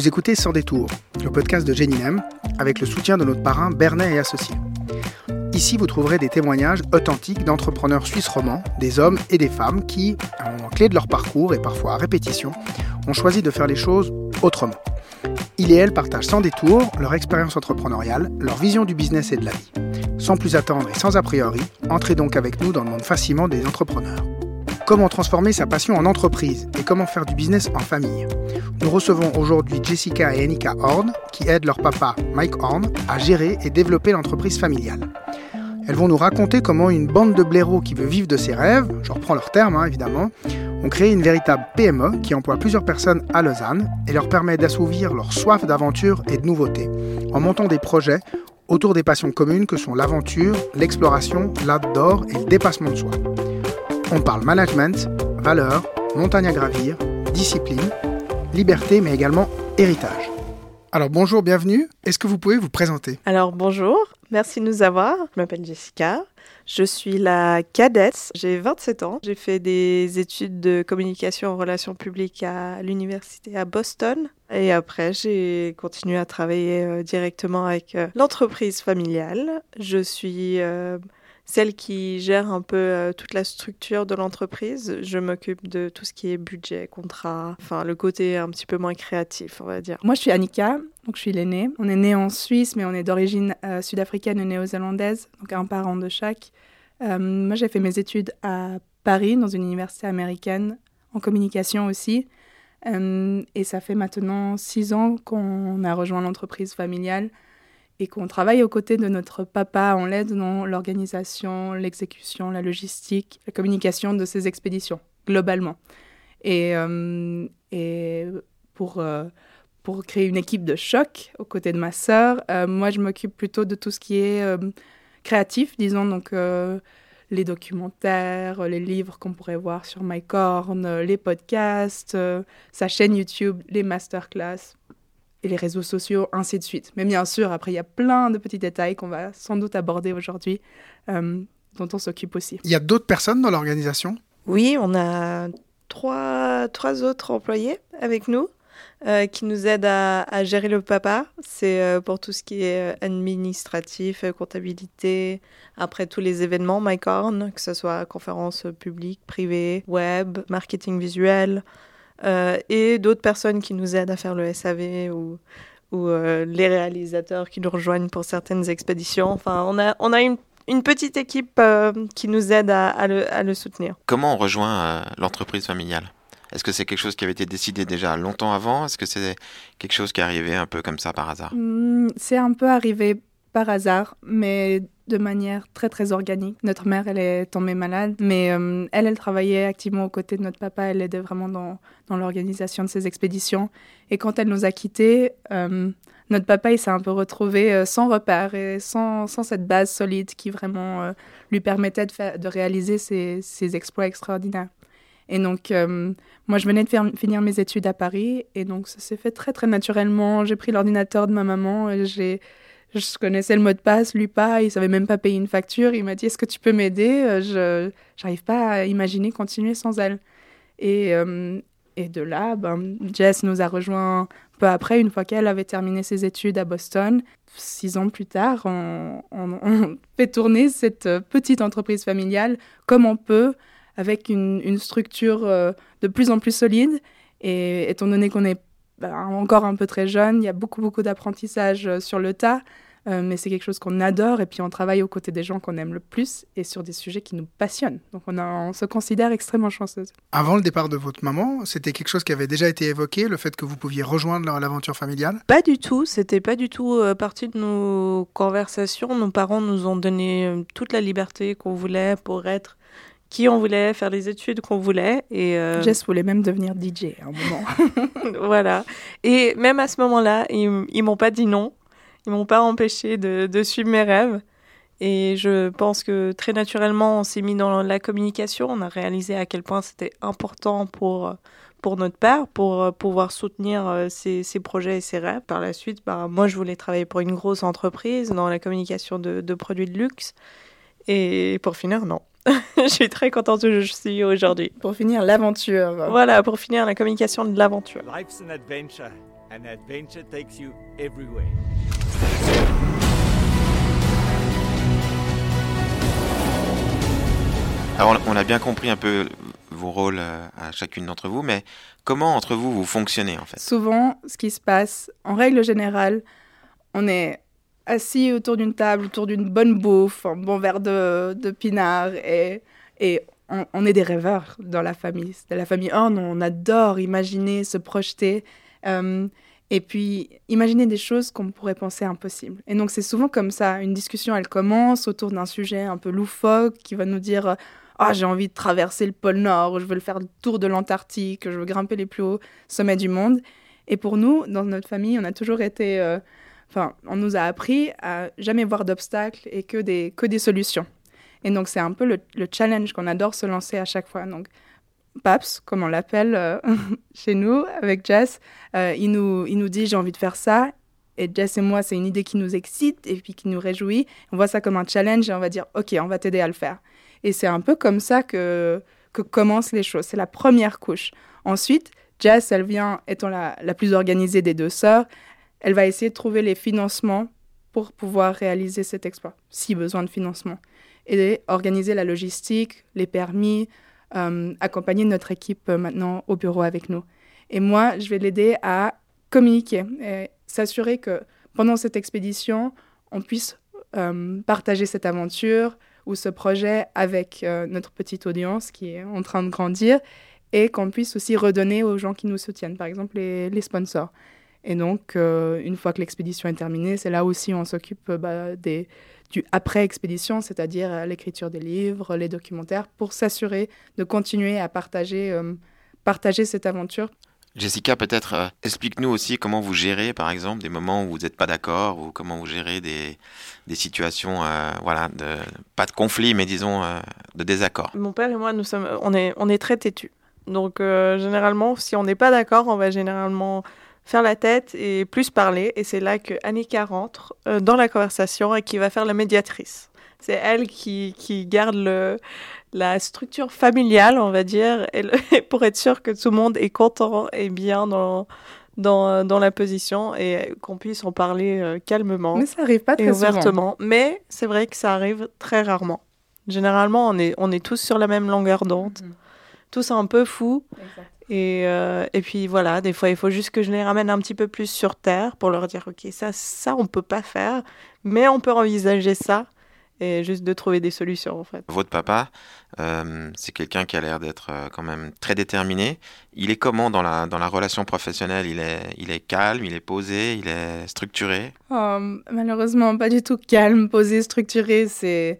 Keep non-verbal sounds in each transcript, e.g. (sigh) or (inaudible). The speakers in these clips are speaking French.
Vous écoutez Sans détour, le podcast de Géninem, avec le soutien de notre parrain Bernet et Associés. Ici, vous trouverez des témoignages authentiques d'entrepreneurs suisses romans, des hommes et des femmes qui, à un moment clé de leur parcours et parfois à répétition, ont choisi de faire les choses autrement. Ils et elles partagent sans détour leur expérience entrepreneuriale, leur vision du business et de la vie. Sans plus attendre et sans a priori, entrez donc avec nous dans le monde fascinant des entrepreneurs. Comment transformer sa passion en entreprise et comment faire du business en famille. Nous recevons aujourd'hui Jessica et Annika Horn qui aident leur papa Mike Horn à gérer et développer l'entreprise familiale. Elles vont nous raconter comment une bande de blaireaux qui veut vivre de ses rêves, je reprends leur terme hein, évidemment, ont créé une véritable PME qui emploie plusieurs personnes à Lausanne et leur permet d'assouvir leur soif d'aventure et de nouveautés en montant des projets autour des passions communes que sont l'aventure, l'exploration, l'outdoor et le dépassement de soi. On parle management, valeurs, montagne à gravir, discipline, liberté, mais également héritage. Alors bonjour, bienvenue. Est-ce que vous pouvez vous présenter? Alors bonjour, merci de nous avoir. Je m'appelle Jessica. Je suis la cadette, j'ai 27 ans. J'ai fait des études de communication en relations publiques à l'université à Boston. Et après, j'ai continué à travailler euh, directement avec euh, l'entreprise familiale. Je suis euh, celle qui gère un peu euh, toute la structure de l'entreprise. Je m'occupe de tout ce qui est budget, contrat, enfin le côté un petit peu moins créatif, on va dire. Moi, je suis Annika, donc je suis l'aînée. On est né en Suisse, mais on est d'origine euh, sud-africaine et néo-zélandaise, donc un parent de chaque. Euh, moi, j'ai fait mes études à Paris, dans une université américaine, en communication aussi. et ça fait maintenant six ans qu'on a rejoint l'entreprise familiale et qu'on travaille aux côtés de notre papa. On l'aide dans l'organisation, l'exécution, la logistique, la communication de ces expéditions, globalement. Et, euh, euh, pour créer une équipe de choc aux côtés de ma sœur, euh, moi, je m'occupe plutôt de tout ce qui est créatif, disons, donc les documentaires, les livres qu'on pourrait voir sur MyCorn, les podcasts, sa chaîne YouTube, les masterclass, et les réseaux sociaux, ainsi de suite. Mais bien sûr, après, il y a plein de petits détails qu'on va sans doute aborder aujourd'hui, euh, dont on s'occupe aussi. Il y a d'autres personnes dans l'organisation? Oui, on a trois, trois autres employés avec nous. Euh, qui nous aident à, gérer le papa. C'est euh, pour tout ce qui est administratif, comptabilité, après tous les événements MyCorn, que ce soit conférences publiques, privées, web, marketing visuel, euh, et d'autres personnes qui nous aident à faire le SAV ou, ou euh, les réalisateurs qui nous rejoignent pour certaines expéditions. Enfin, on a, on a une, une petite équipe euh, qui nous aide à, à, le, à, le, soutenir. Comment on rejoint l'entreprise familiale? Est-ce que c'est quelque chose qui avait été décidé déjà longtemps avant? Est-ce que c'est quelque chose qui est arrivé un peu comme ça par hasard? Mmh, C'est un peu arrivé par hasard, mais de manière très très organique. Notre mère, elle est tombée malade, mais euh, elle, elle travaillait activement aux côtés de notre papa. Elle aidait vraiment dans, dans l'organisation de ses expéditions. Et quand elle nous a quittés, euh, notre papa, il s'est un peu retrouvé euh, sans repère et sans, sans, cette base solide qui vraiment lui permettait de, de réaliser ses, ses, exploits extraordinaires. Et donc, moi, je venais de faire, finir mes études à Paris, et donc ça s'est fait très très naturellement. J'ai pris l'ordinateur de ma maman, et j'ai je connaissais le mot de passe, lui pas, il savait même pas payer une facture. Il m'a dit Est-ce que tu peux m'aider? Euh, Je n'arrive pas à imaginer continuer sans elle. Et, euh, et de là, ben, Jess nous a rejoint peu après, une fois qu'elle avait terminé ses études à Boston. Six ans plus tard, on, on, (laughs) fait tourner cette petite entreprise familiale comme on peut, avec une, une structure euh, de plus en plus solide. Et étant donné qu'on est bah, encore un peu très jeune, il y a beaucoup, beaucoup d'apprentissage euh, sur le tas, euh, mais c'est quelque chose qu'on adore et puis on travaille aux côtés des gens qu'on aime le plus et sur des sujets qui nous passionnent. Donc on, on se considère extrêmement chanceuse. Avant le départ de votre maman, c'était quelque chose qui avait déjà été évoqué, le fait que vous pouviez rejoindre l'aventure familiale? Pas du tout, c'était pas du tout euh, partie de nos conversations. Nos parents nous ont donné toute la liberté qu'on voulait pour être qui on voulait, faire les études qu'on voulait. Et euh... Jess voulait même devenir DJ à un moment. (laughs) voilà. Et même à ce moment-là, ils, ils m'ont pas dit non. Ils m'ont pas empêché de, de, suivre mes rêves. Et je pense que très naturellement, on s'est mis dans la communication. On a réalisé à quel point c'était important pour, pour notre père, pour euh, pouvoir soutenir euh, ses, ses, projets et ses rêves. Par la suite, bah, moi, je voulais travailler pour une grosse entreprise dans la communication de, de produits de luxe. Et pour finir, non. (laughs) je suis très contente où je suis aujourd'hui. Pour finir l'aventure. Voilà, pour finir la communication de l'aventure. and adventure takes you everywhere. Alors, on a bien compris un peu vos rôles euh, à chacune d'entre vous, mais comment entre vous vous fonctionnez en fait? Souvent, ce qui se passe, en règle générale, on est assis autour d'une table, autour d'une bonne bouffe, un bon verre de, de pinard, et, et on, est des rêveurs dans la famille. De la famille oh on adore imaginer, se projeter. Euh, et puis imaginer des choses qu'on pourrait penser impossibles. Et donc c'est souvent comme ça, une discussion elle commence autour d'un sujet un peu loufoque qui va nous dire ah, j'ai envie de traverser le pôle Nord, je veux le faire le tour de l'Antarctique, je veux grimper les plus hauts sommets du monde. Et pour nous, dans notre famille, on a toujours été. Euh, enfin, on nous a appris à jamais voir d'obstacles et que des, que des solutions. Et donc, c'est un peu le, challenge qu'on adore se lancer à chaque fois. Donc, PAPS, comme on l'appelle euh, (laughs) chez nous, avec Jess, euh, il, nous, il nous dit j'ai envie de faire ça. Et Jess et moi, c'est une idée qui nous excite et puis qui nous réjouit. On voit ça comme un challenge et on va dire ok, on va t'aider à le faire. Et c'est un peu comme ça que, que commencent les choses. C'est la première couche. Ensuite, Jess, elle vient, étant la, la plus organisée des deux sœurs, elle va essayer de trouver les financements pour pouvoir réaliser cet exploit, si besoin de financement. Et organiser la logistique, les permis, euh, accompagner notre équipe euh, maintenant au bureau avec nous. Et moi, je vais l'aider à communiquer et s'assurer que pendant cette expédition, on puisse euh, partager cette aventure, ou ce projet avec notre petite audience qui est en train de grandir et qu'on puisse aussi redonner aux gens qui nous soutiennent, par exemple les, sponsors. Et donc, euh, une fois que l'expédition est terminée, c'est là aussi où on s'occupe bah, des, du après-expédition, c'est-à-dire l'écriture des livres, les documentaires, pour s'assurer de continuer à partager, euh, partager cette aventure Jessica, peut-être euh, explique-nous aussi comment vous gérez, par exemple, des moments où vous n'êtes pas d'accord ou comment vous gérez des, des situations, euh, voilà, de, pas de conflit, mais disons euh, de désaccord. Mon père et moi, nous sommes, on est, on est très têtus. Donc, généralement, si on n'est pas d'accord, on va généralement faire la tête et plus parler. Et c'est là que Annika rentre dans la conversation et qui va faire la médiatrice. C'est elle qui, qui garde le, la structure familiale, on va dire, (laughs) pour être sûr que tout le monde est content et bien dans, dans, dans la position et qu'on puisse en parler euh, calmement. Mais ça arrive pas très ouvertement. Mais c'est vrai que ça arrive très rarement. Généralement, on est, on est tous sur la même longueur d'onde, mhm. Tous un peu fous. Et, euh, et puis voilà, des fois, il faut juste que je les ramène un petit peu plus sur terre pour leur dire, OK, ça, ça, on peut pas faire, mais on peut envisager ça et juste de trouver des solutions en fait. Votre papa, euh, c'est quelqu'un qui a l'air d'être euh, quand même très déterminé. Il est comment dans la, dans la relation professionnelle? Il est, il est calme, il est posé, il est structuré? Oh, Malheureusement, pas du tout calme, posé, structuré. C'est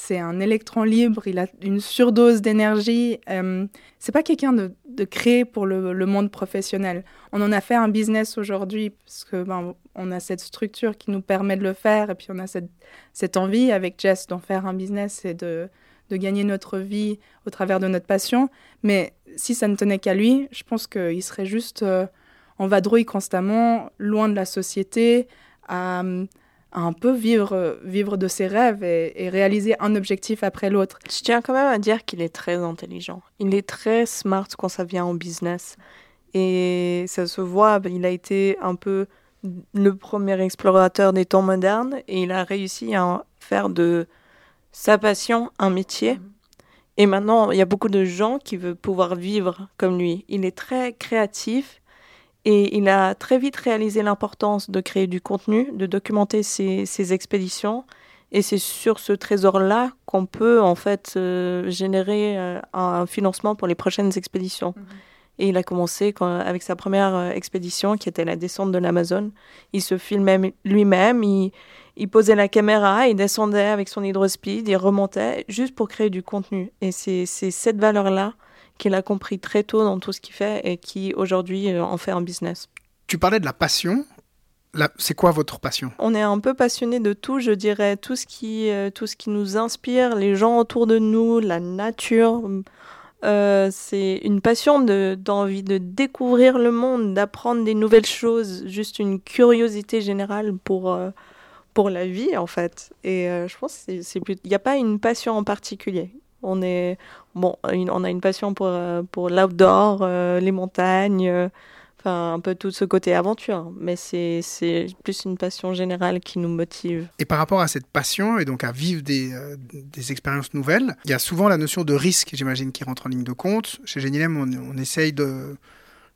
c'est un électron libre, il a une surdose d'énergie. Euh, c'est pas quelqu'un de, créé pour le, le, monde professionnel. On en a fait un business aujourd'hui parce que ben, on a cette structure qui nous permet de le faire et puis on a cette, cette envie avec Jess d'en faire un business et de, de gagner notre vie au travers de notre passion. Mais si ça ne tenait qu'à lui, je pense qu'il serait juste euh, en vadrouille constamment, loin de la société, à un peu vivre, vivre de ses rêves et, réaliser un objectif après l'autre. Je tiens quand même à dire qu'il est très intelligent. Il est très smart quand ça vient au business. Et ça se voit, il a été un peu le premier explorateur des temps modernes et il a réussi à faire de sa passion un métier. Et maintenant, il y a beaucoup de gens qui veulent pouvoir vivre comme lui. Il est très créatif et il a très vite réalisé l'importance de créer du contenu, de documenter ses, expéditions. Et c'est sur ce trésor-là qu'on peut en fait euh, générer euh, un financement pour les prochaines expéditions. Mhm. Et il a commencé avec sa première euh, expédition, qui était la descente de l'Amazon. Il se filmait lui-même, il, il, posait la caméra, il descendait avec son hydrospeed, il remontait juste pour créer du contenu. Et c'est cette valeur-là qu'il a compris très tôt dans tout ce qu'il fait et qui aujourd'hui euh, en fait un business. Tu parlais de la passion. C'est quoi votre passion? On est un peu passionné de tout, je dirais, tout ce qui, euh, tout ce qui nous inspire, les gens autour de nous, la nature. Euh, c'est une passion d'envie de, découvrir le monde, d'apprendre des nouvelles choses, juste une curiosité générale pour, pour la vie en fait. Et je pense qu'il n'y a pas une passion en particulier. On est bon, on a une passion pour, euh, pour l'outdoor, euh, les montagnes, euh, Enfin, un peu tout ce côté aventure, mais c'est c'est plus une passion générale qui nous motive. Et par rapport à cette passion et donc à vivre des, euh, des expériences nouvelles, il y a souvent la notion de risque, j'imagine, qui rentre en ligne de compte. Chez Genilem, on, on essaye de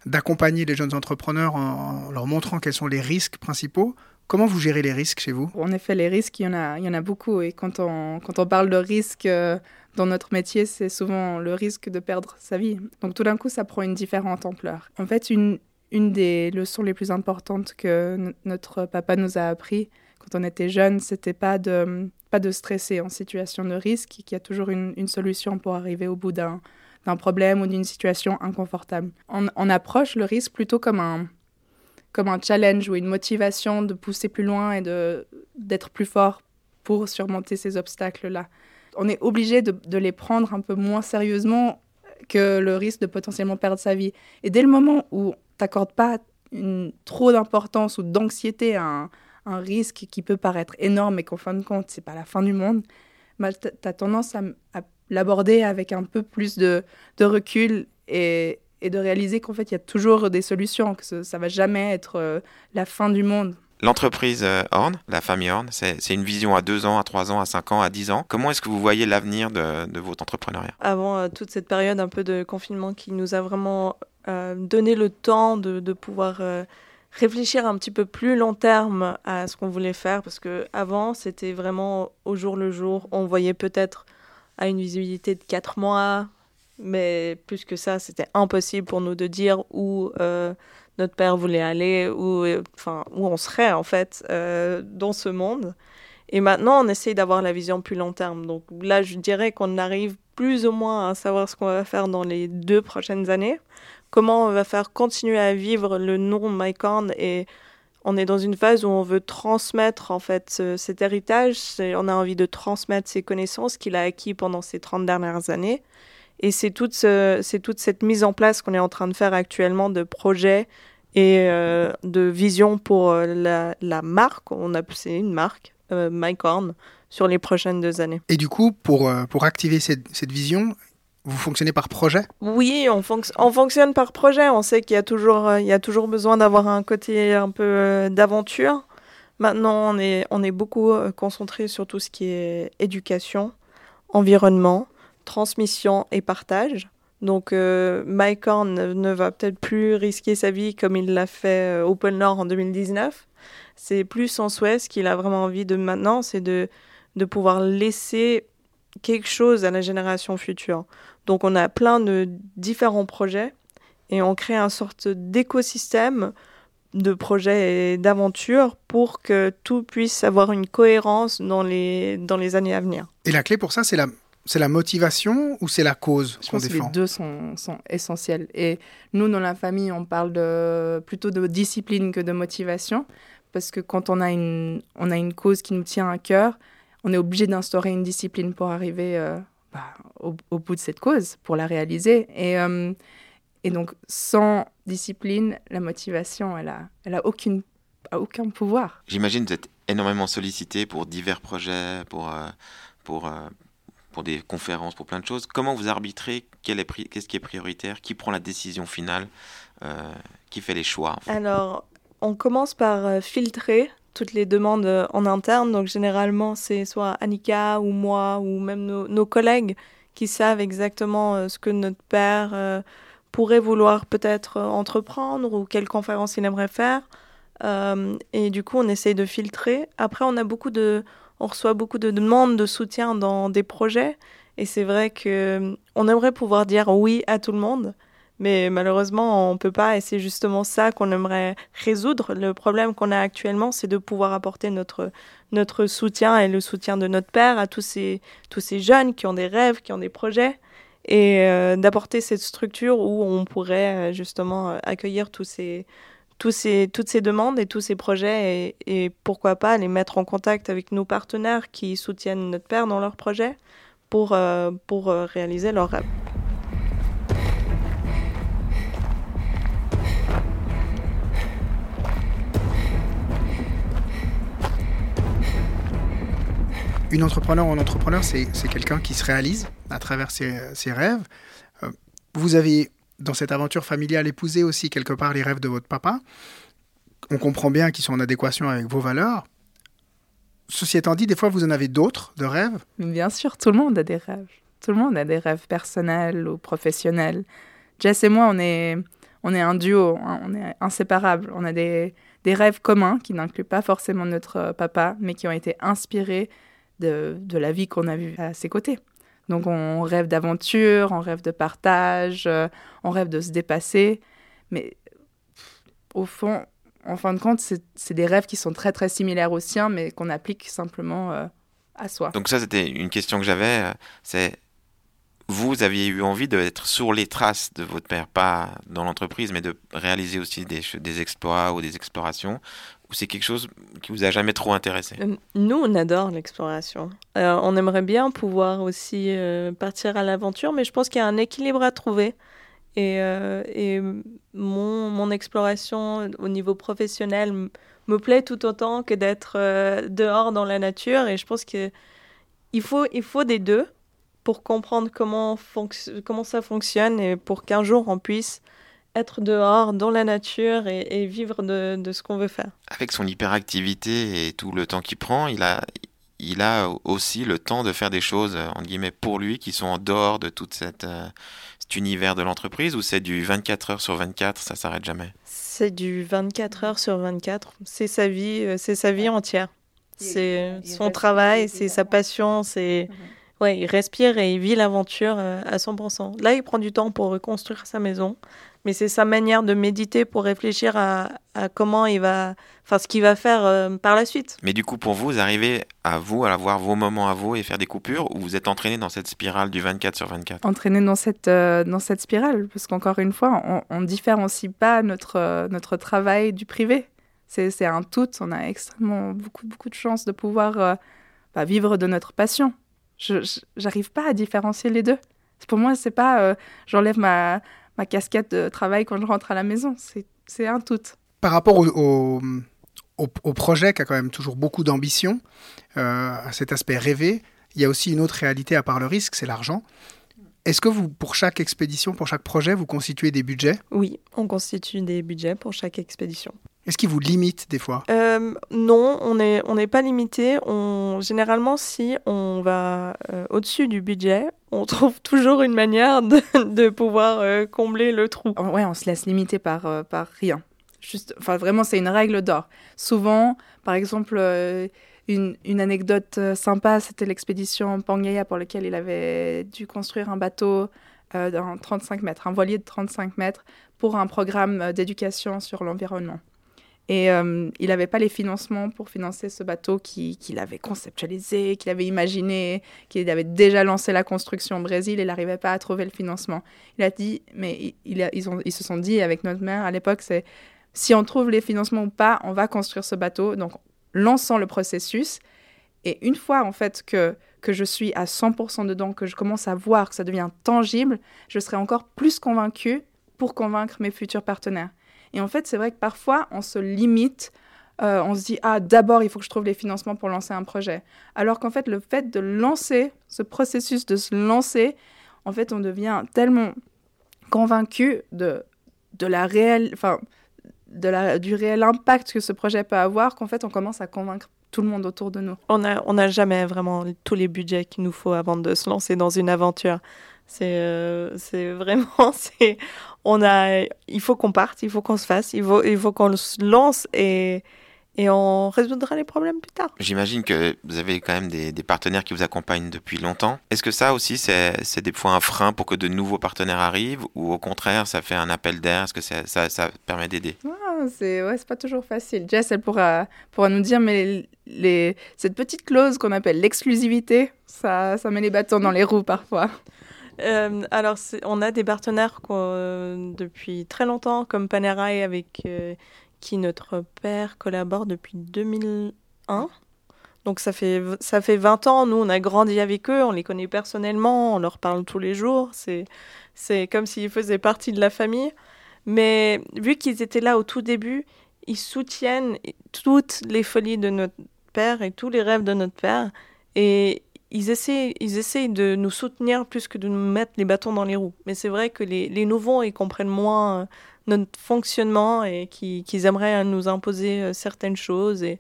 d'accompagner les jeunes entrepreneurs en, en leur montrant quels sont les risques principaux. Comment vous gérez les risques chez vous? En effet, les risques, il y en a, il y en a beaucoup. Et quand on, quand on parle de risque euh, dans notre métier, c'est souvent le risque de perdre sa vie. Donc tout d'un coup, ça prend une différente ampleur. En fait, une, une des leçons les plus importantes que notre papa nous a appris quand on était jeune, c'était pas de, pas de stresser en situation de risque, qu'il y a toujours une, solution pour arriver au bout d'un d'un problème ou d'une situation inconfortable. On, approche le risque plutôt comme un, comme un challenge ou une motivation de pousser plus loin et d'être plus fort pour surmonter ces obstacles-là. On est obligé de, les prendre un peu moins sérieusement que le risque de potentiellement perdre sa vie. Et dès le moment où tu n'accordes pas trop d'importance ou d'anxiété à un, risque qui peut paraître énorme et qu'en fin de compte, c'est pas la fin du monde, bah, tu as tendance à, l'aborder avec un peu plus de, recul et, et de réaliser qu'en fait, il y a toujours des solutions, que ce- ça va jamais être euh, la fin du monde. L'entreprise euh, Horn, la famille Horn, c'est une vision à 2 ans, à 3 ans, à 5 ans, à 10 ans. Comment est-ce que vous voyez l'avenir de, votre entrepreneuriat? Avant euh, toute cette période un peu de confinement qui nous a vraiment euh, donné le temps de, pouvoir réfléchir un petit peu plus long terme à ce qu'on voulait faire, parce que avant c'était vraiment au jour le jour. On voyait peut-être à une visibilité de 4 mois, mais plus que ça, c'était impossible pour nous de dire où notre père voulait aller, où, enfin, où on serait en fait euh, dans ce monde. Et maintenant, on essaye d'avoir la vision plus long terme. Donc là, je dirais qu'on arrive plus ou moins à savoir ce qu'on va faire dans les deux prochaines années, comment on va faire continuer à vivre le nom MyCorn et on est dans une phase où on veut transmettre en fait ce- cet héritage, on a envie de transmettre ses connaissances qu'il a acquis pendant ces 30 dernières années. Et c'est toute, ce- c'est toute cette mise en place qu'on est en train de faire actuellement de projets et euh, de vision pour euh, la, la marque. On a c'est une marque, euh, MyCorn, sur les prochaines deux années. Et du coup, pour, pour activer cette, cette vision, vous fonctionnez par projet? Oui, on, fonc- on fonctionne par projet. On sait qu'il y a toujours, il y a toujours besoin d'avoir un côté un peu euh, d'aventure. Maintenant, on est, on est beaucoup concentré sur tout ce qui est éducation, environnement, transmission et partage. Donc, euh, Mike Horn ne, va peut-être plus risquer sa vie comme il l'a fait euh, au Nord en 2019. C'est plus son souhait. Ce qu'il a vraiment envie de maintenant, c'est de, de pouvoir laisser quelque chose à la génération future. Donc on a plein de différents projets et on crée une sorte d'écosystème de projets et d'aventures pour que tout puisse avoir une cohérence dans les, dans les années à venir. Et la clé pour ça, c'est la, c'est la motivation ou c'est la cause Je qu'on pense que les défend deux sont, sont essentiels. Et nous, dans la famille, on parle de, plutôt de discipline que de motivation. Parce que quand on a une, on a une cause qui nous tient à cœur, on est obligé d'instaurer une discipline pour arriver euh, bah, au, au bout de cette cause, pour la réaliser. Et, euh, et donc, sans discipline, la motivation, elle a, elle a, aucune, a aucun pouvoir. J'imagine que vous êtes énormément sollicité pour divers projets, pour, euh, pour, euh, pour des conférences, pour plein de choses. Comment vous arbitrez? Qu'est-ce qui est prioritaire? Qui prend la décision finale euh, Qui fait les choix Alors, on commence par euh, filtrer toutes les demandes euh, en interne. Donc, généralement, c'est soit Annika ou moi ou même nos, collègues qui savent exactement ce que notre père pourrait vouloir peut-être entreprendre ou quelle conférence il aimerait faire. Et du coup, on essaye de filtrer. Après, on a beaucoup de, on reçoit beaucoup de demandes de soutien dans des projets. Et c'est vrai que on aimerait pouvoir dire oui à tout le monde. Mais malheureusement, on ne peut pas, et c'est justement ça qu'on aimerait résoudre. Le problème qu'on a actuellement, c'est de pouvoir apporter notre, notre soutien et le soutien de notre père à tous ces, tous ces jeunes qui ont des rêves, qui ont des projets, et euh, d'apporter cette structure où on pourrait euh, justement euh, accueillir tous ces, toutes ces demandes et tous ces projets, et, pourquoi pas les mettre en contact avec nos partenaires qui soutiennent notre père dans leurs projets pour, euh, pour euh, réaliser leurs rêves. Une entrepreneur ou un entrepreneur, c'est c'est quelqu'un qui se réalise à travers ses, ses rêves. Euh, Vous avez dans cette aventure familiale, épouser aussi quelque part les rêves de votre papa. On comprend bien qu'ils sont en adéquation avec vos valeurs. Ceci étant dit, des fois, vous en avez d'autres de rêves? Bien sûr, tout le monde a des rêves. Tout le monde a des rêves personnels ou professionnels. Jess et moi, on est, on est un duo, hein, on est inséparables. On a des, des rêves communs qui n'incluent pas forcément notre papa, mais qui ont été inspirés de, de la vie qu'on a vue à ses côtés. Donc on rêve d'aventure, on rêve de partage, euh, on rêve de se dépasser. Mais au fond, en fin de compte, c'est des rêves qui sont très très similaires aux siens, mais qu'on applique simplement euh, à soi. Donc ça, c'était une question que j'avais. euh, C'est vous aviez eu envie d'être sur les traces de votre père, pas dans l'entreprise, mais de réaliser aussi des, exploits ou des explorations. Ou c'est quelque chose qui vous a jamais trop intéressé? Euh, Nous, on adore l'exploration. Euh, on aimerait bien pouvoir aussi euh, partir à l'aventure, mais je pense qu'il y a un équilibre à trouver. Et, mon, exploration au niveau professionnel me plaît tout autant que d'être dehors dans la nature. Et je pense que il faut, des deux pour comprendre comment ça fonctionne et pour qu'un jour on puisse être dehors dans la nature et, et vivre de, de ce qu'on veut faire. Avec son hyperactivité et tout le temps qu'il prend, il a, il a aussi le temps de faire des choses, euh, entre guillemets, pour lui, qui sont en dehors de tout cette, euh, cet univers de l'entreprise, ou c'est du 24 heures sur 24, ça s'arrête jamais? C'est du 24 heures sur 24. C'est sa vie, euh, c'est sa vie entière. C'est son respire, travail, il c'est sa passion, c'est ouais, il respire et il vit l'aventure à 100%. Là, il prend du temps pour reconstruire sa maison, mais c'est sa manière de méditer pour réfléchir à, à comment il va, enfin ce qu'il va faire euh, par la suite. Mais du coup, pour vous, vous arrivez à vous, à avoir vos moments à vous et faire des coupures, ou vous êtes entraîné dans cette spirale du 24 sur 24 entraîné dans cette, euh, dans cette spirale, parce qu'encore une fois, on ne différencie pas notre, euh, notre travail du privé. C'est c'est un tout, on a extrêmement beaucoup, beaucoup de chance de pouvoir euh, bah, vivre de notre passion. Je n'arrive pas à différencier les deux. Pour moi, c'est pas euh, j'enlève ma, ma casquette de travail quand je rentre à la maison, c'est un tout. Par rapport au, au, au- au projet qui a quand même toujours beaucoup d'ambition, euh, à cet aspect rêvé, il y a aussi une autre réalité à part le risque, c'est l'argent. Est-ce que vous, pour chaque expédition, pour chaque projet, vous constituez des budgets? Oui, on constitue des budgets pour chaque expédition. Est-ce qu'ils vous limitent des fois? Euh, non, on n'est on pas limité. On, généralement, si on va euh, au-dessus du budget, on (laughs) trouve toujours une manière de, de pouvoir euh, combler le trou. Oh, Ouais, on se laisse limiter par, euh, par rien. Juste, enfin, vraiment, c'est une règle d'or. Souvent, par exemple, euh, une, une anecdote sympa, c'était l'expédition Pangaea pour laquelle il avait dû construire un bateau euh, d'un 35 mètres, un voilier de 35 mètres, pour un programme d'éducation sur l'environnement. Et euh, il n'avait pas les financements pour financer ce bateau qui- qu'il avait conceptualisé, qu'il avait imaginé, qu'il avait déjà lancé la construction au Brésil et il n'arrivait pas à trouver le financement. Il a dit, mais il- ils, se sont dit avec notre mère à l'époque, c'est si on trouve les financements ou pas, on va construire ce bateau. Donc, lançons le processus. Et une fois, en fait, que, que je suis à 100% dedans, que je commence à voir que ça devient tangible, je serai encore plus convaincue pour convaincre mes futurs partenaires. Et en fait, c'est vrai que parfois, on se limite. euh, on se dit, ah, d'abord, il faut que je trouve les financements pour lancer un projet. Alors qu'en fait, le fait de lancer, ce processus de se lancer, en fait, on devient tellement convaincu de, de la réelle, enfin, de la, du réel impact que ce projet peut avoir qu'en fait, on commence à convaincre tout le monde autour de nous. On n'a on n'a jamais vraiment tous les budgets qu'il nous faut avant de se lancer dans une aventure. C'est euh, c'est vraiment, (laughs) c'est, on a, il faut qu'on parte, il faut qu'on se fasse, il faut, il faut qu'on se lance et, et on résoudra les problèmes plus tard. J'imagine que vous avez quand même des, des partenaires qui vous accompagnent depuis longtemps. Est-ce que ça aussi, c'est c'est des fois un frein pour que de nouveaux partenaires arrivent ou au contraire, ça fait un appel d'air? Est-ce que ça, ça, ça permet d'aider? Ah, c'est ouais, c'est pas toujours facile. Jess, elle pourra, pourra nous dire, mais les, cette petite clause qu'on appelle l'exclusivité, ça, ça met les bâtons dans les roues parfois. Euh, alors, on a des partenaires euh, depuis très longtemps, comme Panerai, avec euh, qui notre père collabore depuis 2001. Donc, ça fait, ça fait 20 ans. Nous, on a grandi avec eux, on les connaît personnellement, on leur parle tous les jours. C'est comme s'ils faisaient partie de la famille. Mais vu qu'ils étaient là au tout début, ils soutiennent toutes les folies de notre père et tous les rêves de notre père. Et ils essaient, ils essayent de nous soutenir plus que de nous mettre les bâtons dans les roues. Mais c'est vrai que les, nouveaux, ils comprennent moins euh, notre fonctionnement et qu'ils aimeraient nous imposer euh, certaines choses et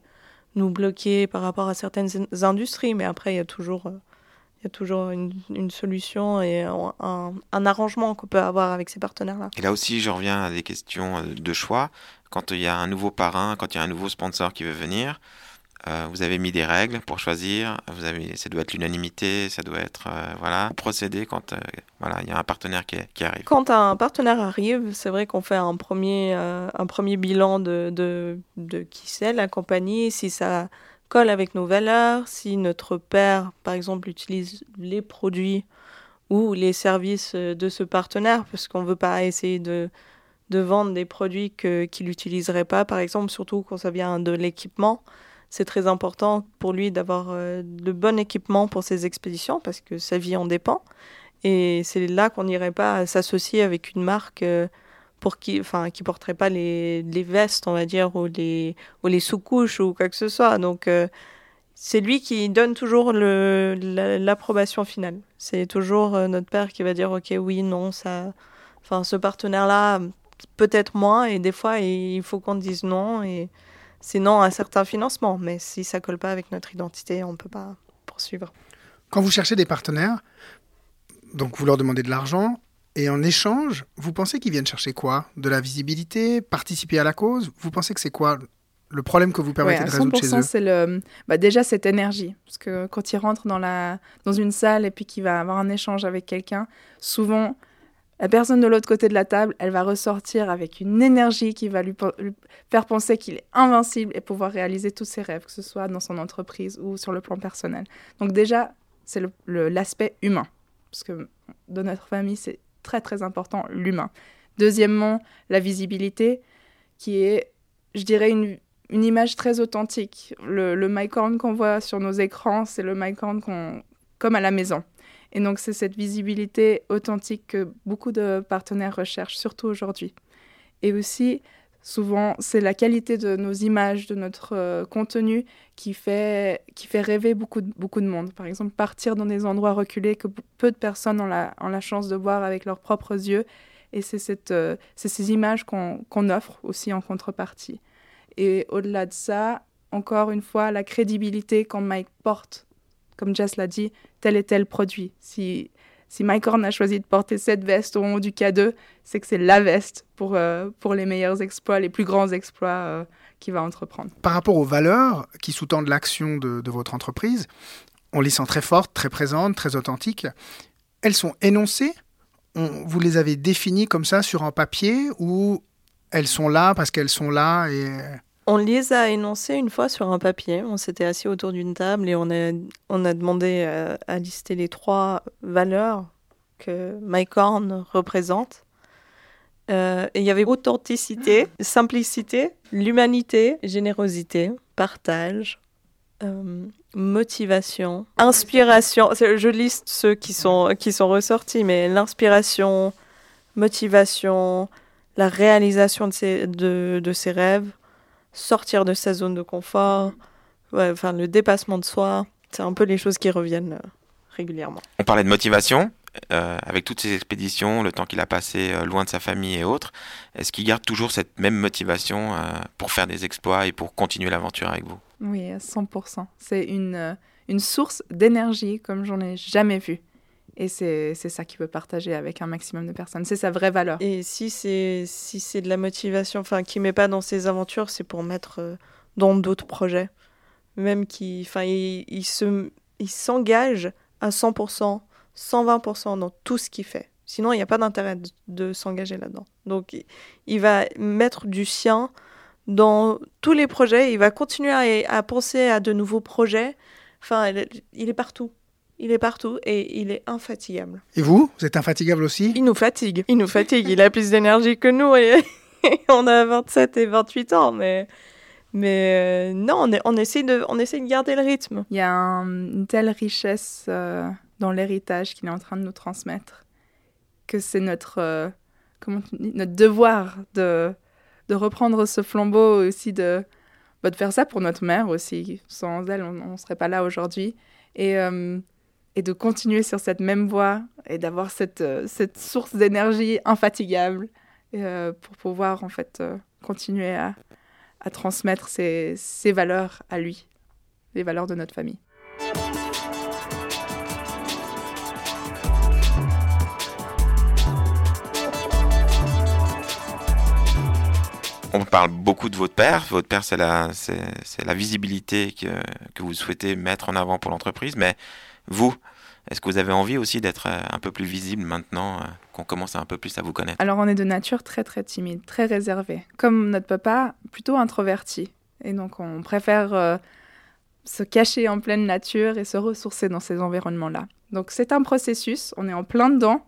nous bloquer par rapport à certaines in- industries. Mais après, il y a toujours, euh, il y a toujours une, solution et un, un- arrangement qu'on peut avoir avec ces partenaires-là. Et là aussi, je reviens à des questions de choix. Quand il y a un nouveau parrain, quand il y a un nouveau sponsor qui veut venir, euh, vous avez mis des règles pour choisir. Ça doit être l'unanimité, ça doit être euh, voilà procéder quand euh, voilà il y a un partenaire qui, arrive. Quand un partenaire arrive, c'est vrai qu'on fait un premier, euh, un premier bilan de, qui c'est la compagnie, si ça colle avec nos valeurs, si notre père, par exemple, utilise les produits ou les services de ce partenaire, parce qu'on ne veut pas essayer de, de vendre des produits qu'il n'utiliserait pas, par exemple, surtout quand ça vient de l'équipement. C'est très important pour lui d'avoir euh, le bon équipement pour ses expéditions, parce que sa vie en dépend. Et c'est là qu'on n'irait pas s'associer avec une marque euh, pour qui, enfin, qui porterait pas les, les vestes, on va dire, ou les, ou les sous-couches ou quoi que ce soit. Donc, euh, c'est lui qui donne toujours l'approbation finale. C'est toujours euh, notre père qui va dire, OK, oui, non, ça, enfin, ce partenaire-là, peut-être moins. Et des fois, il faut qu'on dise non. Et c'est non à certains financements. Mais si ça colle pas avec notre identité, on peut pas poursuivre. Quand vous cherchez des partenaires, donc vous leur demandez de l'argent, et en échange, vous pensez qu'ils viennent chercher quoi? De la visibilité? Participer à la cause? Vous pensez que c'est quoi le problème que vous Ouais, permettez de résoudre chez 100%, eux c'est le, bah déjà cette énergie. Parce que quand il rentre dans, la, dans une salle et puis qu'il va avoir un échange avec quelqu'un, souvent, la personne de l'autre côté de la table, elle va ressortir avec une énergie qui va lui, faire penser qu'il est invincible et pouvoir réaliser tous ses rêves, que ce soit dans son entreprise ou sur le plan personnel. Donc déjà, c'est l'aspect humain. Parce que dans notre famille, c'est très très important, l'humain. Deuxièmement, la visibilité, qui est, je dirais, une, image très authentique. Le, le qu'on voit sur nos écrans, c'est le mycorn comme à la maison. Et donc, c'est cette visibilité authentique que beaucoup de partenaires recherchent, surtout aujourd'hui. Et aussi, souvent, c'est la qualité de nos images, de notre euh, contenu qui fait, qui fait rêver beaucoup de, beaucoup de monde. Par exemple, partir dans des endroits reculés que peu de personnes ont la, ont la chance de voir avec leurs propres yeux. Et c'est euh, ces images qu'on qu'on offre aussi en contrepartie. Et au-delà de ça, encore une fois, la crédibilité quand Mike porte, comme Jess l'a dit, tel et tel produit. Si, si Mike Horn a choisi de porter cette veste au haut du K2, c'est que c'est la veste pour, euh, pour les meilleurs exploits, les plus grands exploits euh, qu'il va entreprendre. Par rapport aux valeurs qui sous-tendent l'action de, votre entreprise, on les sent très fortes, très présentes, très authentiques. Elles sont énoncées? On- Vous les avez définies comme ça sur un papier ou elles sont là parce qu'elles sont là et On les a énoncés une fois sur un papier. On s'était assis autour d'une table et on a, demandé euh, à lister les trois valeurs que Mike Horn représente. Euh, et il y avait authenticité, simplicité, l'humanité, générosité, partage, euh, motivation, inspiration. Je liste ceux qui sont, qui sont ressortis, mais l'inspiration, motivation, la réalisation de ses, de ses rêves, sortir de sa zone de confort, ouais, enfin le dépassement de soi, c'est un peu les choses qui reviennent euh, régulièrement. On parlait de motivation. euh, avec toutes ces expéditions, le temps qu'il a passé euh, loin de sa famille et autres, est-ce qu'il garde toujours cette même motivation euh, pour faire des exploits et pour continuer l'aventure avec vous? Oui, à 100%. C'est une, euh, une source d'énergie comme j'en ai jamais vu. Et c'est ça qu'il veut partager avec un maximum de personnes. C'est sa vraie valeur. Et si c'est si c'est de la motivation, enfin qui met pas dans ses aventures, c'est pour mettre euh, dans d'autres projets, même qui, enfin il, se il s'engage à 100%, 120% dans tout ce qu'il fait. Sinon il n'y a pas d'intérêt de, s'engager là-dedans. Donc il, va mettre du sien dans tous les projets. Il va continuer à, à penser à de nouveaux projets. Enfin il est partout. Il est partout et il est infatigable. Et vous Vous êtes infatigable aussi? Il nous fatigue. Il nous fatigue. Il a plus d'énergie que nous et (laughs) on a 27 et 28 ans. Mais, mais euh, non, on, est- on, essaie de, on essaie de garder le rythme. Il y a un- une telle richesse euh, dans l'héritage qu'il est en train de nous transmettre que c'est notre, euh, comment tu dis, notre devoir de, de reprendre ce flambeau aussi, de, bah, de faire ça pour notre mère aussi. Sans elle, on ne serait pas là aujourd'hui. Et euh, et de continuer sur cette même voie et d'avoir cette, euh, cette source d'énergie infatigable euh, pour pouvoir en fait euh, continuer à, à transmettre ses, ses valeurs à lui, les valeurs de notre famille. On parle beaucoup de votre père. Votre père, c'est la, la visibilité que, que vous souhaitez mettre en avant pour l'entreprise. Mais vous, est-ce que vous avez envie aussi d'être euh, un peu plus visible maintenant euh, qu'on commence un peu plus à vous connaître? Alors on est de nature très très timide, très réservé. Comme notre papa, plutôt introverti. Et donc on préfère euh, se cacher en pleine nature et se ressourcer dans ces environnements-là. Donc c'est un processus, on est en plein dedans.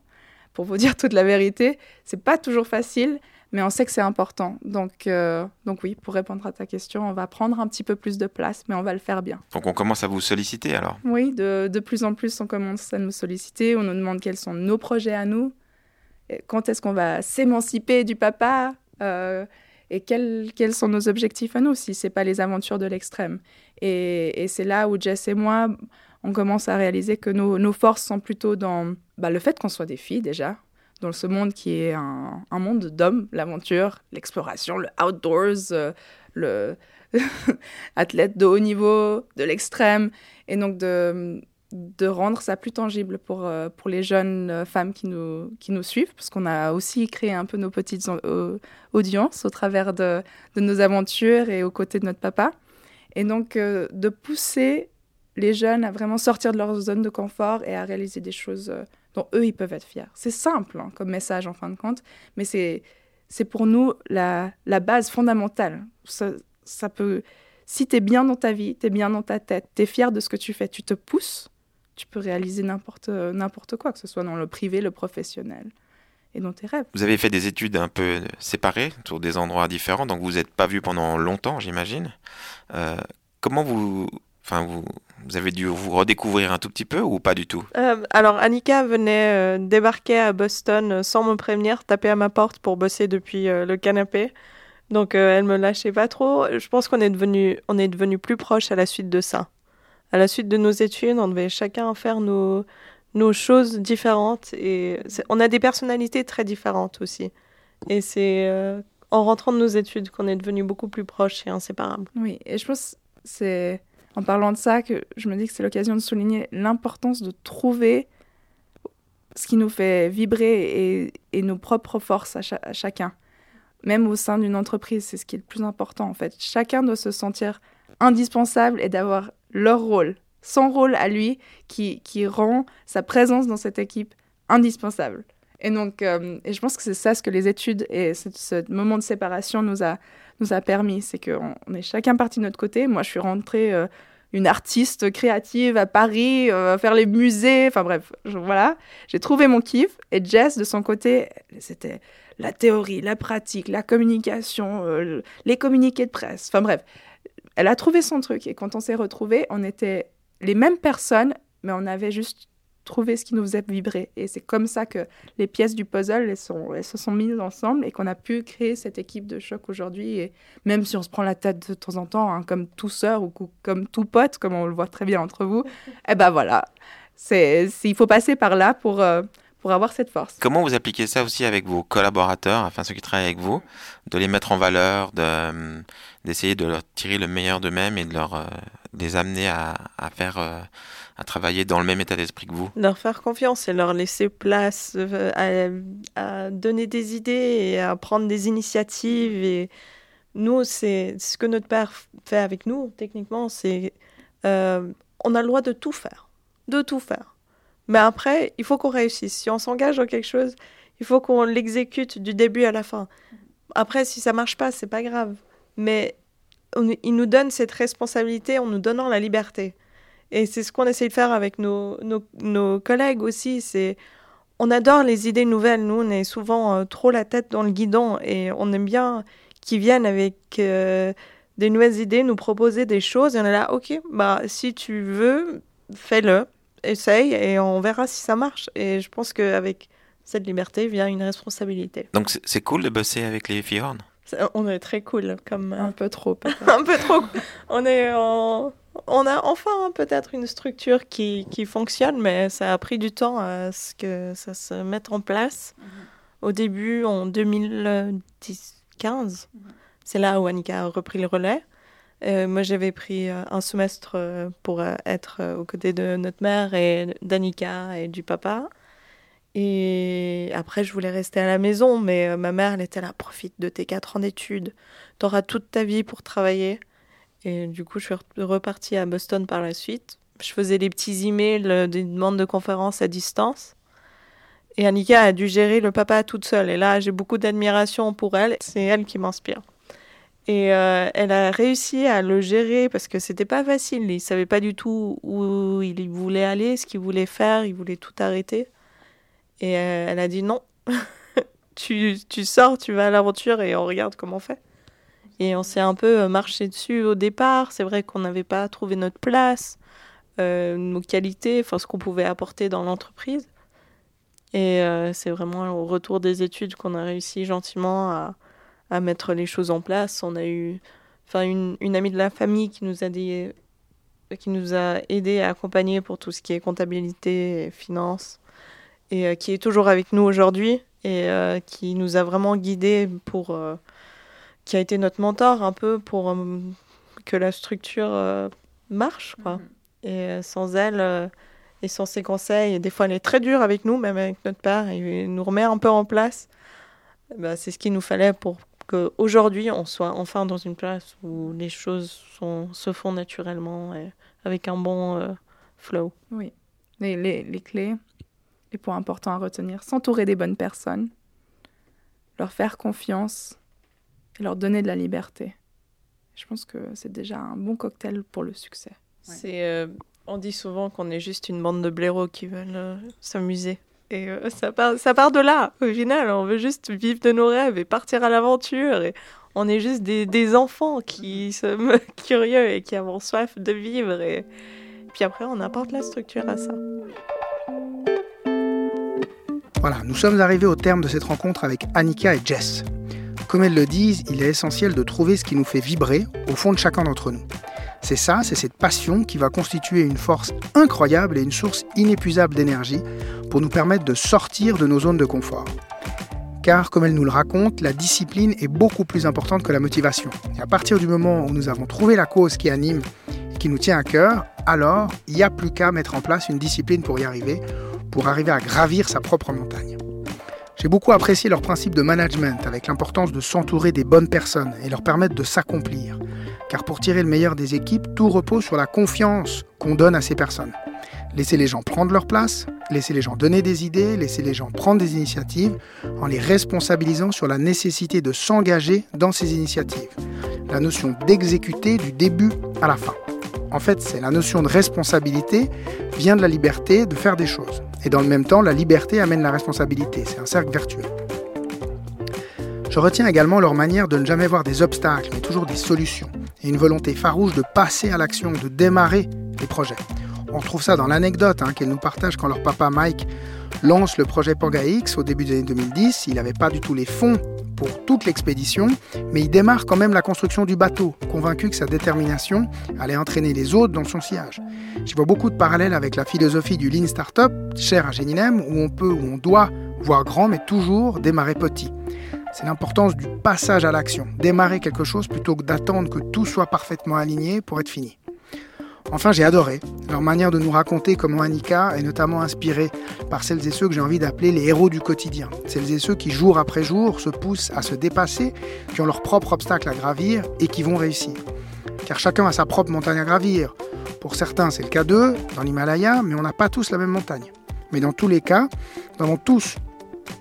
Pour vous dire toute la vérité, c'est pas toujours facile, mais on sait que c'est important. Donc, euh, donc oui, pour répondre à ta question, on va prendre un petit peu plus de place, mais on va le faire bien. Donc on commence à vous solliciter alors Oui, de, de plus en plus, on commence à nous solliciter, on nous demande quels sont nos projets à nous, quand est-ce qu'on va s'émanciper du papa, euh, et quels, quels sont nos objectifs à nous, si ce n'est pas les aventures de l'extrême. Et, et c'est là où Jess et moi, on commence à réaliser que nos, nos forces sont plutôt dans bah, le fait qu'on soit des filles déjà, dans ce monde qui est un, monde d'hommes, l'aventure, l'exploration, le outdoors, euh, le (laughs) athlète de haut niveau, de l'extrême, et donc de, de rendre ça plus tangible pour, euh, pour les jeunes euh, femmes qui nous, qui nous suivent, parce qu'on a aussi créé un peu nos petites audiences au travers de, de, nos aventures et aux côtés de notre papa. Et donc euh, de pousser les jeunes à vraiment sortir de leur zone de confort et à réaliser des choses dont eux, ils peuvent être fiers. C'est simple hein, comme message en fin de compte, mais c'est, c'est pour nous la, la base fondamentale. Ça, ça peut... Si tu es bien dans ta vie, tu es bien dans ta tête, tu es fier de ce que tu fais, tu te pousses, tu peux réaliser n'importe, n'importe quoi, que ce soit dans le privé, le professionnel et dans tes rêves. Vous avez fait des études un peu séparées, sur des endroits différents, donc vous n'êtes pas vu pendant longtemps, j'imagine. Euh, comment vous, enfin vous, vous avez dû vous redécouvrir un tout petit peu ou pas du tout? Euh, alors, Annika venait euh, débarquer à Boston euh, sans me prévenir, taper à ma porte pour bosser depuis euh, le canapé. Donc, euh, elle me lâchait pas trop. Je pense qu'on est devenu, on est devenu plus proches à la suite de ça. À la suite de nos études, on devait chacun faire nos, nos choses différentes et on a des personnalités très différentes aussi. Et c'est euh, en rentrant de nos études qu'on est devenu beaucoup plus proches et inséparables. Oui, et je pense que c'est en parlant de ça que je me dis que c'est l'occasion de souligner l'importance de trouver ce qui nous fait vibrer et, nos propres forces à, cha- à chacun. Même au sein d'une entreprise, c'est ce qui est le plus important en fait. Chacun doit se sentir indispensable et d'avoir leur rôle, son rôle à lui, qui, rend sa présence dans cette équipe indispensable. Et donc, euh, et je pense que c'est ça ce que les études et ce moment de séparation nous a, nous a permis, c'est qu'on on est chacun parti de notre côté. Moi, je suis rentrée euh, une artiste créative à Paris, euh, faire les musées, enfin bref, je- voilà. J'ai trouvé mon kiff. Et Jess, de son côté, c'était la théorie, la pratique, la communication, euh, les communiqués de presse, enfin bref. Elle a trouvé son truc. Et quand on s'est retrouvés, on était les mêmes personnes, mais on avait juste trouvé ce qui nous faisait vibrer. Et c'est comme ça que les pièces du puzzle elles sont, elles se sont mises ensemble et qu'on a pu créer cette équipe de choc aujourd'hui. Et même si on se prend la tête de temps en temps, hein, comme tout sœur ou comme tout pote, comme on le voit très bien entre vous, (laughs) eh ben voilà, c'est, il faut passer par là pour, euh, pour avoir cette force. Comment vous appliquez ça aussi avec vos collaborateurs, enfin ceux qui travaillent avec vous, de les mettre en valeur, de, d'essayer de leur tirer le meilleur d'eux-mêmes et de leur, euh, les amener à, à faire, euh, à travailler dans le même état d'esprit que vous Leur faire confiance et leur laisser place euh, à, donner des idées et à prendre des initiatives. Et nous, c'est ce que notre père fait avec nous, techniquement, c'est euh, on a le droit de tout faire, de tout faire. Mais après, il faut qu'on réussisse. Si on s'engage dans quelque chose, il faut qu'on l'exécute du début à la fin. Après, si ça marche pas, c'est pas grave. Mais il nous donne cette responsabilité en nous donnant la liberté. Et c'est ce qu'on essaie de faire avec nos, nos, nos collègues aussi. C'est on adore les idées nouvelles. Nous, on est souvent euh, trop la tête dans le guidon et on aime bien qu'ils viennent avec euh, des nouvelles idées, nous proposer des choses. Et on est là, ok, bah si tu veux, fais-le, essaye et on verra si ça marche. Et je pense qu'avec cette liberté vient une responsabilité. Donc c'est- cool de bosser avec les filles On est très cool comme. euh, Un peu trop. (laughs) un peu trop. On est en, on a enfin peut-être une structure qui, qui, fonctionne, mais ça a pris du temps à ce que ça se mette en place. Mhm. Au début, en 2015, mhm. c'est là où Annika a repris le relais. Euh, moi, j'avais pris euh, un semestre euh, pour être aux côtés de notre mère et d'Annika et du papa. Et après, je voulais rester à la maison, mais ma mère, elle était là, profite de tes quatre ans d'études, t'auras toute ta vie pour travailler. Et du coup, je suis repartie à Boston par la suite. Je faisais des petits emails, euh, des demandes de conférences à distance. Et Annika a dû gérer le papa toute seule. Et là, j'ai beaucoup d'admiration pour elle. C'est elle qui m'inspire. Et euh, elle a réussi à le gérer parce que c'était pas facile. Il savait pas du tout où il voulait aller, ce qu'il voulait faire. Il voulait tout arrêter. Et euh, elle a dit non. (laughs) tu, tu sors, tu vas à l'aventure et on regarde comment on fait. Et on s'est un peu euh, marché dessus au départ. C'est vrai qu'on n'avait pas trouvé notre place, euh, nos qualités, enfin ce qu'on pouvait apporter dans l'entreprise. Et euh, c'est vraiment au retour des études qu'on a réussi gentiment à, mettre les choses en place. On a eu une, amie de la famille qui nous a dit, qui nous a à accompagner pour tout ce qui est comptabilité et finance, et qui est toujours avec nous aujourd'hui et qui nous a vraiment guidés pour qui a été notre mentor un peu pour euh, que la structure euh, marche. Quoi. Mhm. Et euh, sans elle et sans ses conseils, et des fois elle est très dure avec nous, même avec notre père, et nous remet un peu en place. Bah, c'est ce qu'il nous fallait pour qu'aujourd'hui on soit enfin dans une place où les choses sont, se font naturellement et avec un bon flow. Oui. Les, les, les clés, les points importants à retenir, s'entourer des bonnes personnes, leur faire confiance, et leur donner de la liberté. Je pense que c'est déjà un bon cocktail pour le succès. C'est, euh, on dit souvent qu'on est juste une bande de blaireaux qui veulent euh, s'amuser. Et euh, ça, part, ça part de là, au final. On veut juste vivre de nos rêves et partir à l'aventure. Et on est juste des, des enfants qui sont (laughs) curieux et qui avons soif de vivre. Et puis après, on apporte la structure à ça. Voilà, nous sommes arrivés au terme de cette rencontre avec Annika et Jess. Comme elles le disent, il est essentiel de trouver ce qui nous fait vibrer au fond de chacun d'entre nous. C'est ça, c'est cette passion qui va constituer une force incroyable et une source inépuisable d'énergie pour nous permettre de sortir de nos zones de confort. Car, comme elle nous le raconte, la discipline est beaucoup plus importante que la motivation. Et à partir du moment où nous avons trouvé la cause qui anime et qui nous tient à cœur, alors il n'y a plus qu'à mettre en place une discipline pour y arriver, pour arriver à gravir sa propre montagne. J'ai beaucoup apprécié leur principe de management avec l'importance de s'entourer des bonnes personnes et leur permettre de s'accomplir. Car pour tirer le meilleur des équipes, tout repose sur la confiance qu'on donne à ces personnes. Laisser les gens prendre leur place, laisser les gens donner des idées, laisser les gens prendre des initiatives en les responsabilisant sur la nécessité de s'engager dans ces initiatives. La notion d'exécuter du début à la fin. En fait, c'est la notion de responsabilité vient de la liberté de faire des choses. Et dans le même temps, la liberté amène la responsabilité. C'est un cercle vertueux. Je retiens également leur manière de ne jamais voir des obstacles, mais toujours des solutions. Et une volonté farouche de passer à l'action, de démarrer les projets. On retrouve ça dans l'anecdote hein, qu'elles nous partagent quand leur papa Mike lance le projet Panga X au début des années 2010. Il n'avait pas du tout les fonds pour toute l'expédition, mais il démarre quand même la construction du bateau, convaincu que sa détermination allait entraîner les autres dans son sillage. J'y vois beaucoup de parallèles avec la philosophie du Lean Startup, chère à Geninem, où on peut, où on doit voir grand, mais toujours démarrer petit. C'est l'importance du passage à l'action, démarrer quelque chose plutôt que d'attendre que tout soit parfaitement aligné pour être fini. Enfin, j'ai adoré leur manière de nous raconter comment Annika est notamment inspirée par celles et ceux que j'ai envie d'appeler les héros du quotidien. Celles et ceux qui, jour après jour, se poussent à se dépasser, qui ont leurs propres obstacles à gravir et qui vont réussir. Car chacun a sa propre montagne à gravir. Pour certains, c'est le cas d'eux, dans l'Himalaya, mais on n'a pas tous la même montagne. Mais dans tous les cas, nous avons tous,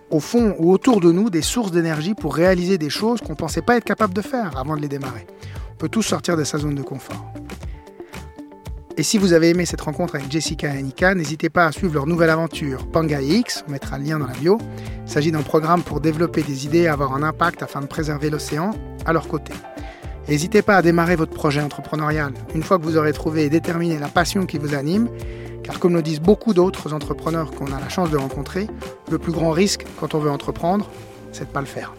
au fond ou autour de nous, des sources d'énergie pour réaliser des choses qu'on ne pensait pas être capable de faire avant de les démarrer. On peut tous sortir de sa zone de confort. Et si vous avez aimé cette rencontre avec Jessica et Annika, n'hésitez pas à suivre leur nouvelle aventure Panga on mettra le lien dans la bio. Il s'agit d'un programme pour développer des idées et avoir un impact afin de préserver l'océan à leur côté. N'hésitez pas à démarrer votre projet entrepreneurial une fois que vous aurez trouvé et déterminé la passion qui vous anime, car comme le disent beaucoup d'autres entrepreneurs qu'on a la chance de rencontrer, le plus grand risque quand on veut entreprendre, c'est de ne pas le faire.